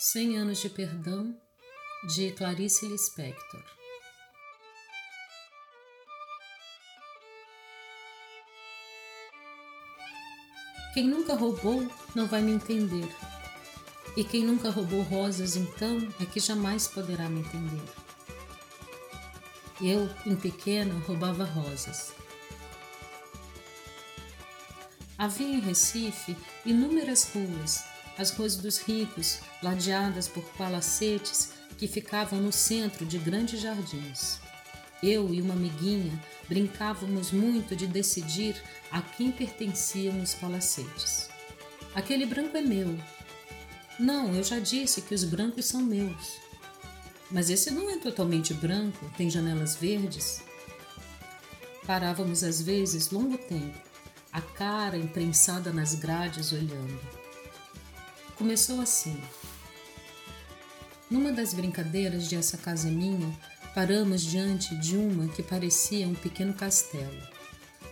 Cem anos de perdão de Clarice Lispector. Quem nunca roubou não vai me entender. E quem nunca roubou rosas, então, é que jamais poderá me entender. Eu, em pequena, roubava rosas. Havia em Recife inúmeras ruas as ruas dos ricos, ladeadas por palacetes que ficavam no centro de grandes jardins. Eu e uma amiguinha brincávamos muito de decidir a quem pertenciam os palacetes. Aquele branco é meu. Não, eu já disse que os brancos são meus. Mas esse não é totalmente branco, tem janelas verdes. Parávamos às vezes longo tempo, a cara imprensada nas grades olhando. Começou assim. Numa das brincadeiras de Essa Casa Minha, paramos diante de uma que parecia um pequeno castelo.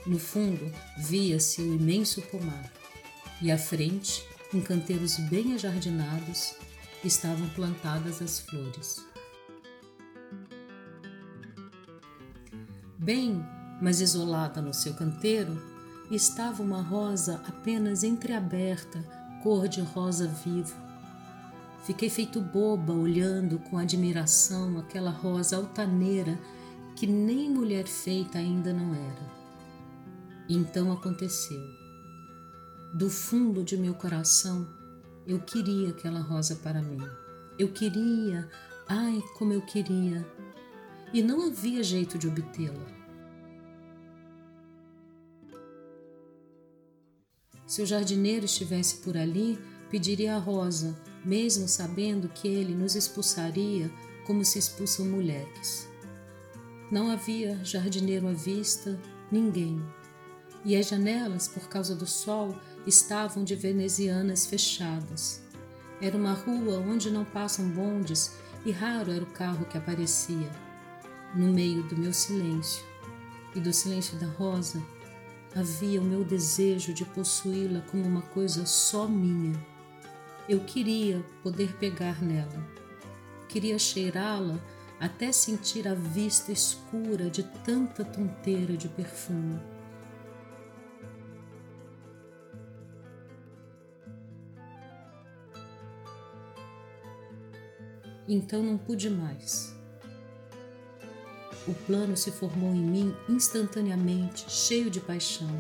No fundo, via-se o imenso pomar, e à frente, em canteiros bem ajardinados, estavam plantadas as flores. Bem, mas isolada no seu canteiro, estava uma rosa apenas entreaberta cor de rosa vivo. Fiquei feito boba olhando com admiração aquela rosa altaneira que nem mulher feita ainda não era. Então aconteceu. Do fundo de meu coração, eu queria aquela rosa para mim. Eu queria, ai, como eu queria. E não havia jeito de obtê-la. Se o jardineiro estivesse por ali, pediria a rosa, mesmo sabendo que ele nos expulsaria como se expulsam moleques. Não havia jardineiro à vista, ninguém. E as janelas, por causa do sol, estavam de venezianas fechadas. Era uma rua onde não passam bondes e raro era o carro que aparecia. No meio do meu silêncio e do silêncio da rosa, havia o meu desejo de possuí-la como uma coisa só minha. Eu queria poder pegar nela, queria cheirá-la até sentir a vista escura de tanta tonteira de perfume. Então não pude mais. O plano se formou em mim instantaneamente, cheio de paixão.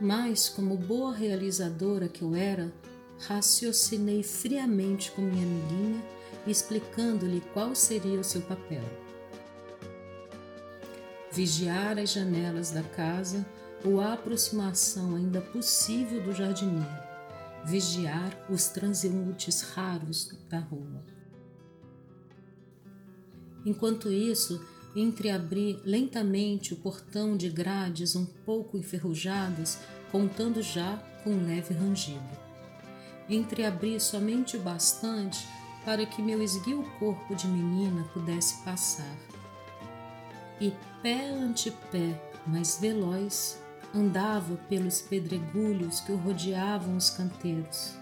Mas, como boa realizadora que eu era, raciocinei friamente com minha amiguinha, explicando-lhe qual seria o seu papel. Vigiar as janelas da casa ou a aproximação ainda possível do jardineiro, vigiar os transeuntes raros da rua. Enquanto isso, entreabri lentamente o portão de grades um pouco enferrujadas, contando já com um leve rangido. Entreabri somente o bastante para que meu esguio corpo de menina pudesse passar. E pé ante pé, mais veloz, andava pelos pedregulhos que o rodeavam os canteiros.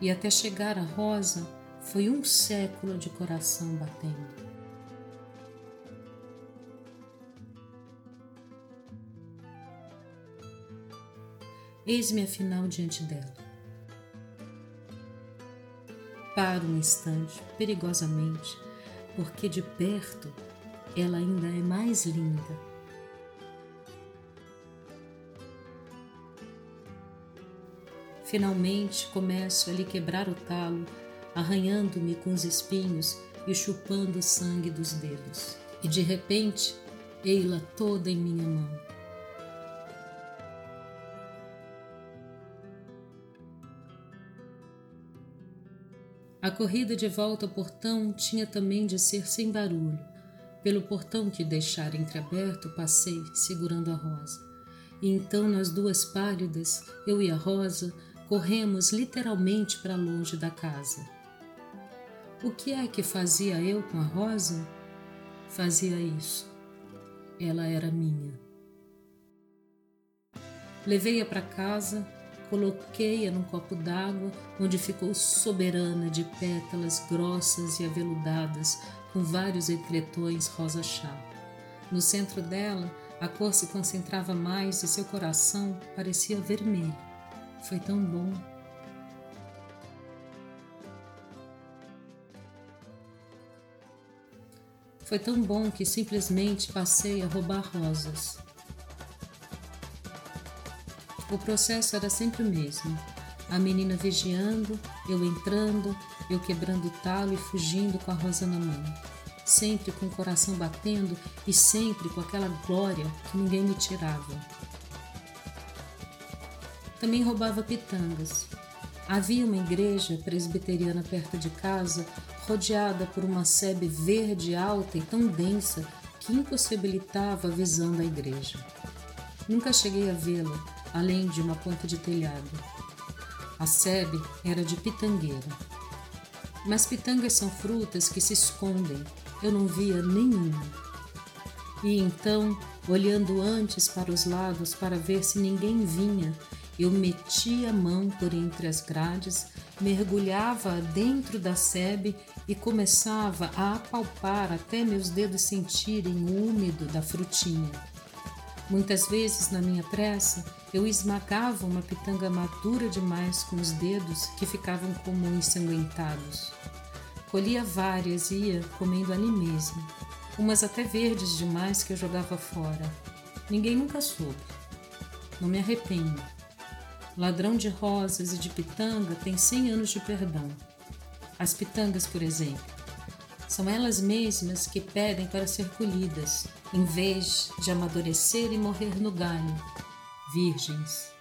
E até chegar à rosa foi um século de coração batendo. Eis-me afinal diante dela. Paro um instante, perigosamente, porque de perto ela ainda é mais linda. Finalmente começo a lhe quebrar o talo, arranhando-me com os espinhos e chupando o sangue dos dedos. E de repente, ei-la toda em minha mão A corrida de volta ao portão tinha também de ser sem barulho. Pelo portão que deixara entreaberto, passei, segurando a rosa. E então, nas duas pálidas, eu e a rosa, corremos literalmente para longe da casa. O que é que fazia eu com a rosa? Fazia isso. Ela era minha. Levei-a para casa, coloquei-a num copo d'água, onde ficou soberana de pétalas grossas e aveludadas, com vários entretões rosa-chá. No centro dela, a cor se concentrava mais e seu coração parecia vermelho. Foi tão bom. Foi tão bom que simplesmente passei a roubar rosas. O processo era sempre o mesmo. A menina vigiando, eu entrando, eu quebrando o talo e fugindo com a rosa na mão. Sempre com o coração batendo e sempre com aquela glória que ninguém me tirava. Também roubava pitangas. Havia uma igreja presbiteriana perto de casa, rodeada por uma sebe verde alta e tão densa que impossibilitava a visão da igreja. Nunca cheguei a vê-la, além de uma ponta de telhado. A sebe era de pitangueira. Mas pitangas são frutas que se escondem. Eu não via nenhuma. E então, olhando antes para os lados para ver se ninguém vinha, eu metia a mão por entre as grades, mergulhava dentro da sebe e começava a apalpar até meus dedos sentirem o úmido da frutinha. Muitas vezes, na minha pressa, eu esmagava uma pitanga madura demais com os dedos que ficavam como ensanguentados. Colhia várias e ia comendo ali mesmo, umas até verdes demais que eu jogava fora. Ninguém nunca soube. Não me arrependo. Ladrão de rosas e de pitanga tem cem anos de perdão. As pitangas, por exemplo, são elas mesmas que pedem para ser colhidas, em vez de amadurecer e morrer no galho, virgens.